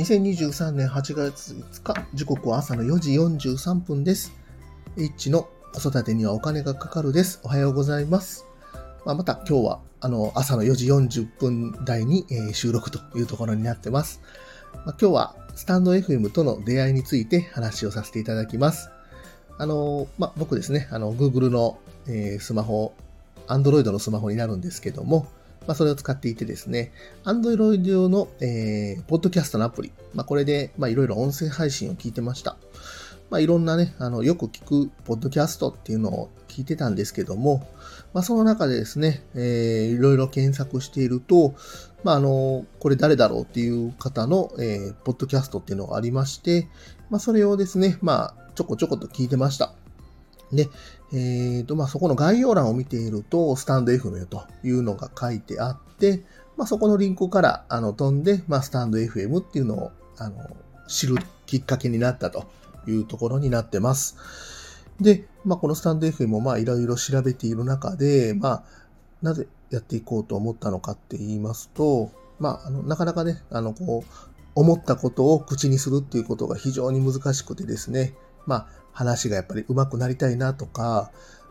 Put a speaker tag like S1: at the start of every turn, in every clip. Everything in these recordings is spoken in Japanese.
S1: 2023年8月5日、時刻は朝の4時43分です。H の子育てにはお金がかかるです。おはようございます。まあ、また今日はあの朝の4時40分台に、え収録というところになってます。まあ、今日はスタンド FM との出会いについて話をさせていただきます。あの、まあ、僕ですね、あの、Google の、えスマホ、Android のスマホになるんですけども、まあ、それを使っていてですね、Android 用の、えー、ポッドキャストのアプリ、まあ、これで、いろいろ音声配信を聞いてました。まあ、いろんなね、あの、よく聞くポッドキャストっていうのを聞いてたんですけども、まあ、その中でですね、いろいろ検索していると、まあ、あの、これ誰だろうっていう方の、えーポッドキャストっていうのがありまして、まあ、それをですね、まあ、ちょこちょこと聞いてました。で、えーと、まあ、そこの概要欄を見ていると、スタンド FM というのが書いてあって、まあ、そこのリンクからあの飛んで、まあ、スタンド FM っていうのをあの知るきっかけになったというところになってます。で、まあ、このスタンド FM もまあいろいろ調べている中で、まあ、なぜやっていこうと思ったのかって言いますと、まあ、あのなかなかね、あの、こう、思ったことを口にするっていうことが非常に難しくてですね、まあ、話がやっぱり上手くなりたいなとか、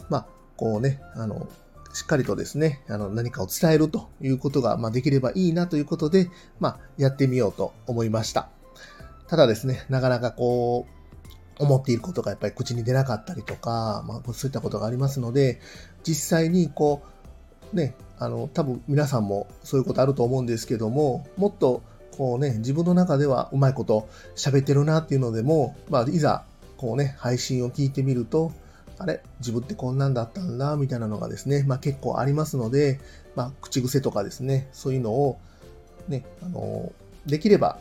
S1: まあ、こうね、あの、しっかりとですね、あの、何かを伝えるということが、まあ、できればいいなということで、まあ、やってみようと思いました。ただですね、なかなかこう、思っていることがやっぱり口に出なかったりとか、まあ、そういったことがありますので、実際にこう、ね、あの、多分皆さんもそういうことあると思うんですけども、もっとこうね、自分の中ではうまいこと喋ってるなっていうのでも、まあ、いざ、こうね、配信を聞いてみると、あれ自分ってこんなんだったんだ、みたいなのがですね、まあ結構ありますので、まあ口癖とかですね、そういうのを、ね、あの、できれば、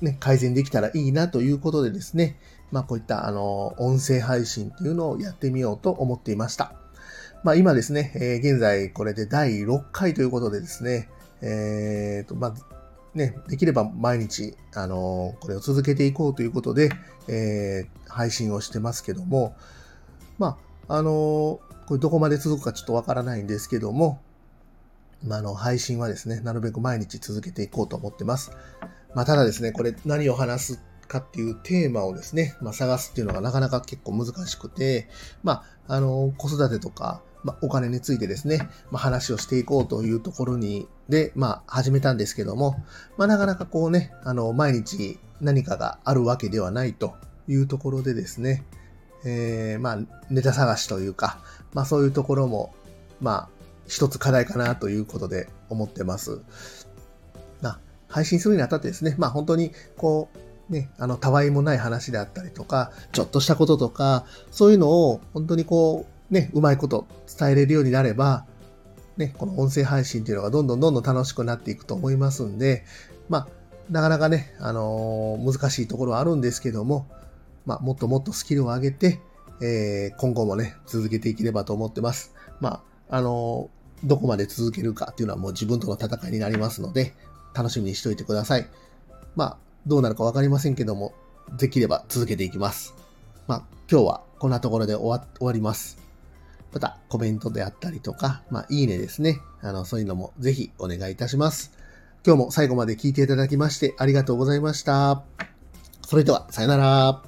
S1: ね、改善できたらいいなということでですね、まあこういった、あの、音声配信っていうのをやってみようと思っていました。まあ今ですね、えー現在これで第6回ということでですね、えーと、まあ、ね、できれば毎日、あのこれを続けていこうということで、えー配信をしてますけども、まあ、あのこれどこまで続くかちょっとわからないんですけども、まあ、の、配信はですね、なるべく毎日続けていこうと思ってます。まあ、ただですね、これ何を話すかっていうテーマをですね、まあ、探すっていうのがなかなか結構難しくて、まあ、あの、子育てとか、まあ、お金についてですね、まあ、話をしていこうというところに、で、まあ、始めたんですけども、まあ、なかなかこうね、あの、毎日何かがあるわけではないというところでですね、えー、まあ、ネタ探しというか、まあ、そういうところも、まあ、一つ課題かなということで思ってます。まあ、配信するにあたってですね、まあ、本当に、こう、ね、あの、たわいもない話であったりとか、ちょっとしたこととか、そういうのを本当にこう、ね、うまいこと伝えれるようになれば、ね、この音声配信っていうのがどんどんどんどん楽しくなっていくと思いますんで、まあ、なかなかね、あのー難しいところはあるんですけども、まあ、もっともっとスキルを上げて、えー今後もね、続けていければと思ってます。まあ、あのーどこまで続けるかっていうのはもう自分との戦いになりますので、楽しみにしておいてください。まあ、どうなるかわかりませんけども、できれば続けていきます。まあ、今日はこんなところで終わ終わります。また、コメントであったりとか、まあ、いいねですね。あの、そういうのもぜひお願いいたします。今日も最後まで聞いていただきましてありがとうございました。それでは、さよなら。